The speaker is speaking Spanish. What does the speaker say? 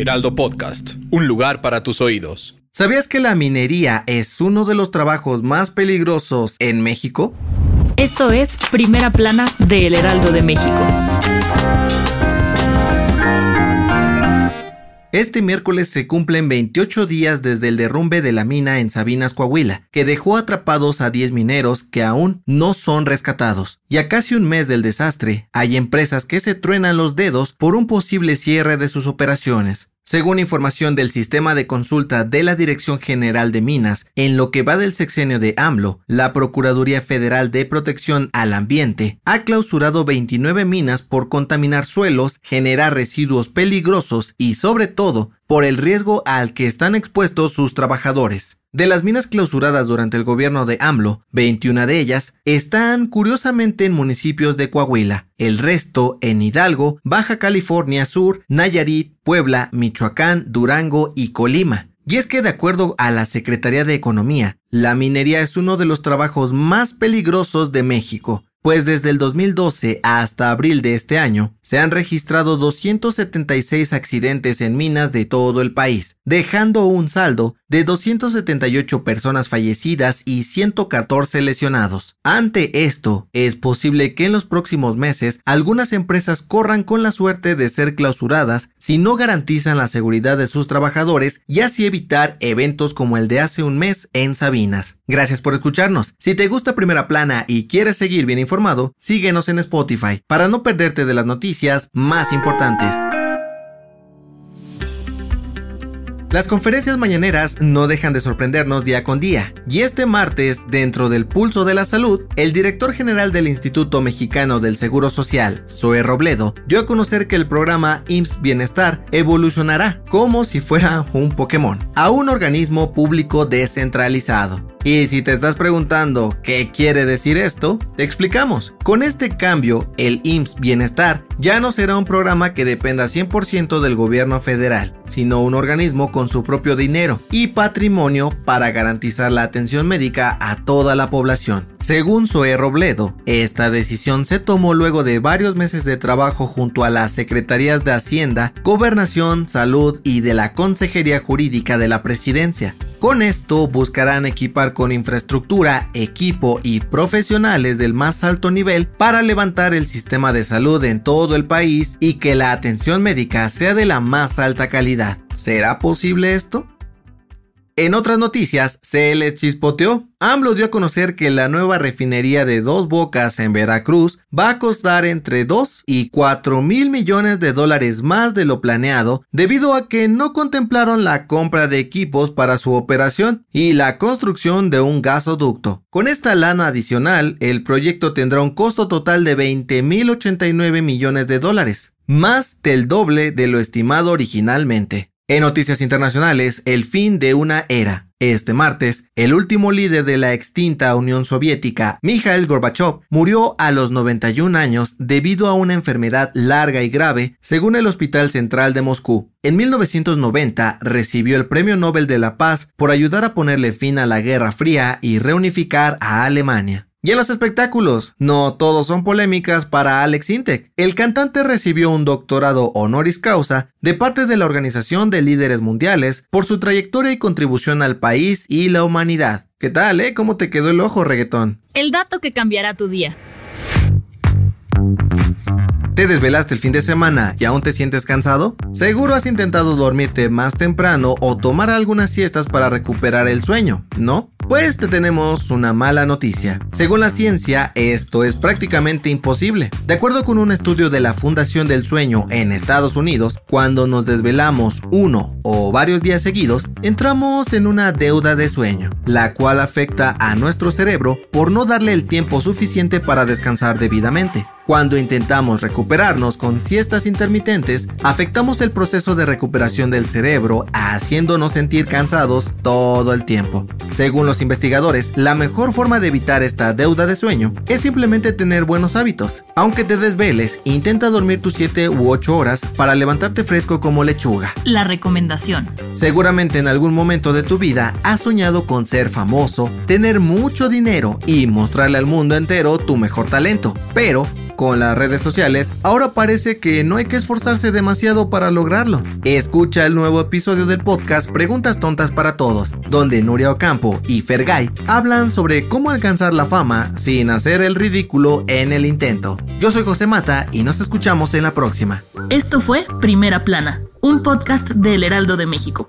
Heraldo Podcast, un lugar para tus oídos. ¿Sabías que la minería es uno de los trabajos más peligrosos en México? Esto es Primera Plana de El Heraldo de México. Este miércoles se cumplen 28 días desde el derrumbe de la mina en Sabinas, Coahuila, que dejó atrapados a 10 mineros que aún no son rescatados. Y a casi un mes del desastre, hay empresas que se truenan los dedos por un posible cierre de sus operaciones. Según información del sistema de consulta de la Dirección General de Minas, en lo que va del sexenio de AMLO, la Procuraduría Federal de Protección al Ambiente ha clausurado 29 minas por contaminar suelos, generar residuos peligrosos y sobre todo por el riesgo al que están expuestos sus trabajadores. De las minas clausuradas durante el gobierno de AMLO, 21 de ellas están curiosamente en municipios de Coahuila, el resto en Hidalgo, Baja California Sur, Nayarit, Puebla, Michoacán, Durango y Colima. Y es que de acuerdo a la Secretaría de Economía, la minería es uno de los trabajos más peligrosos de México, pues desde el 2012 hasta abril de este año se han registrado 276 accidentes en minas de todo el país, dejando un saldo de 278 personas fallecidas y 114 lesionados. Ante esto, es posible que en los próximos meses algunas empresas corran con la suerte de ser clausuradas si no garantizan la seguridad de sus trabajadores y así evitar eventos como el de hace un mes en Sabinas. Gracias por escucharnos. Si te gusta Primera Plana y quieres seguir bien informado, síguenos en Spotify para no perderte de las noticias más importantes. Las conferencias mañaneras no dejan de sorprendernos día con día, y este martes, dentro del pulso de la salud, el director general del Instituto Mexicano del Seguro Social, Zoe Robledo, dio a conocer que el programa IMSS Bienestar evolucionará como si fuera un Pokémon, a un organismo público descentralizado. Y si te estás preguntando qué quiere decir esto, te explicamos. Con este cambio, el IMSS Bienestar ya no será un programa que dependa 100% del gobierno federal, sino un organismo con su propio dinero y patrimonio para garantizar la atención médica a toda la población. Según Zoe Robledo, esta decisión se tomó luego de varios meses de trabajo junto a las Secretarías de Hacienda, Gobernación, Salud y de la Consejería Jurídica de la Presidencia. Con esto buscarán equipar con infraestructura, equipo y profesionales del más alto nivel para levantar el sistema de salud en todo el país y que la atención médica sea de la más alta calidad. ¿Será posible esto? En otras noticias, se les chispoteó. AMLO dio a conocer que la nueva refinería de Dos Bocas en Veracruz va a costar entre 2 y 4 mil millones de dólares más de lo planeado debido a que no contemplaron la compra de equipos para su operación y la construcción de un gasoducto. Con esta lana adicional, el proyecto tendrá un costo total de 20 mil 89 millones de dólares, más del doble de lo estimado originalmente. En noticias internacionales, el fin de una era. Este martes, el último líder de la extinta Unión Soviética, Mikhail Gorbachev, murió a los 91 años debido a una enfermedad larga y grave, según el Hospital Central de Moscú. En 1990 recibió el Premio Nobel de la Paz por ayudar a ponerle fin a la Guerra Fría y reunificar a Alemania. Y en los espectáculos, no todos son polémicas para Alex Intec. El cantante recibió un doctorado honoris causa de parte de la Organización de Líderes Mundiales por su trayectoria y contribución al país y la humanidad. ¿Qué tal, eh? ¿Cómo te quedó el ojo, reggaetón? El dato que cambiará tu día. ¿Te desvelaste el fin de semana y aún te sientes cansado? Seguro has intentado dormirte más temprano o tomar algunas siestas para recuperar el sueño, ¿no? Pues te tenemos una mala noticia. Según la ciencia, esto es prácticamente imposible. De acuerdo con un estudio de la Fundación del Sueño en Estados Unidos, cuando nos desvelamos uno o varios días seguidos, entramos en una deuda de sueño, la cual afecta a nuestro cerebro por no darle el tiempo suficiente para descansar debidamente. Cuando intentamos recuperarnos con siestas intermitentes, afectamos el proceso de recuperación del cerebro, haciéndonos sentir cansados todo el tiempo. Según los investigadores, la mejor forma de evitar esta deuda de sueño es simplemente tener buenos hábitos. Aunque te desveles, intenta dormir tus 7 u 8 horas para levantarte fresco como lechuga. La recomendación. Seguramente en algún momento de tu vida has soñado con ser famoso, tener mucho dinero y mostrarle al mundo entero tu mejor talento. Pero con las redes sociales, ahora parece que no hay que esforzarse demasiado para lograrlo. Escucha el nuevo episodio del podcast Preguntas Tontas para Todos, donde Nuria Ocampo y Fergay hablan sobre cómo alcanzar la fama sin hacer el ridículo en el intento. Yo soy José Mata y nos escuchamos en la próxima. Esto fue Primera Plana, un podcast del Heraldo de México.